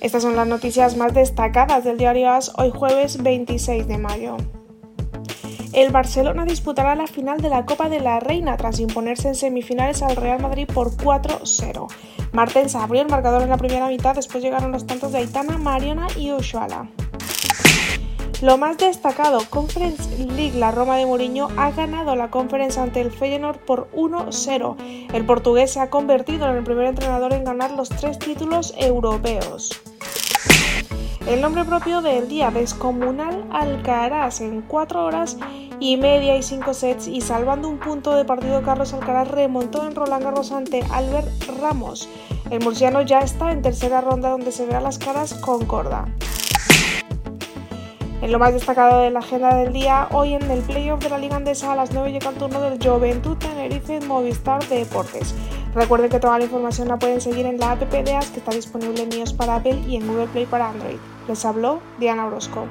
Estas son las noticias más destacadas del diario AS hoy jueves 26 de mayo. El Barcelona disputará la final de la Copa de la Reina tras imponerse en semifinales al Real Madrid por 4-0. Martens abrió el marcador en la primera mitad, después llegaron los tantos de Aitana, Mariona y Ushuala. Lo más destacado, Conference League, la Roma de Mourinho ha ganado la Conference ante el Feyenoord por 1-0. El portugués se ha convertido en el primer entrenador en ganar los tres títulos europeos. El nombre propio del día, Descomunal Alcaraz, en 4 horas y media y 5 sets y salvando un punto de partido Carlos Alcaraz remontó en Roland Garros ante Albert Ramos. El murciano ya está en tercera ronda donde se verá las caras con Corda. En lo más destacado de la agenda del día, hoy en el playoff de la Liga Andesa a las 9 llega el turno del Juventud Tenerife Movistar Deportes. Recuerden que toda la información la pueden seguir en la app de AS que está disponible en iOS para Apple y en Google Play para Android. Les habló Diana Orozco.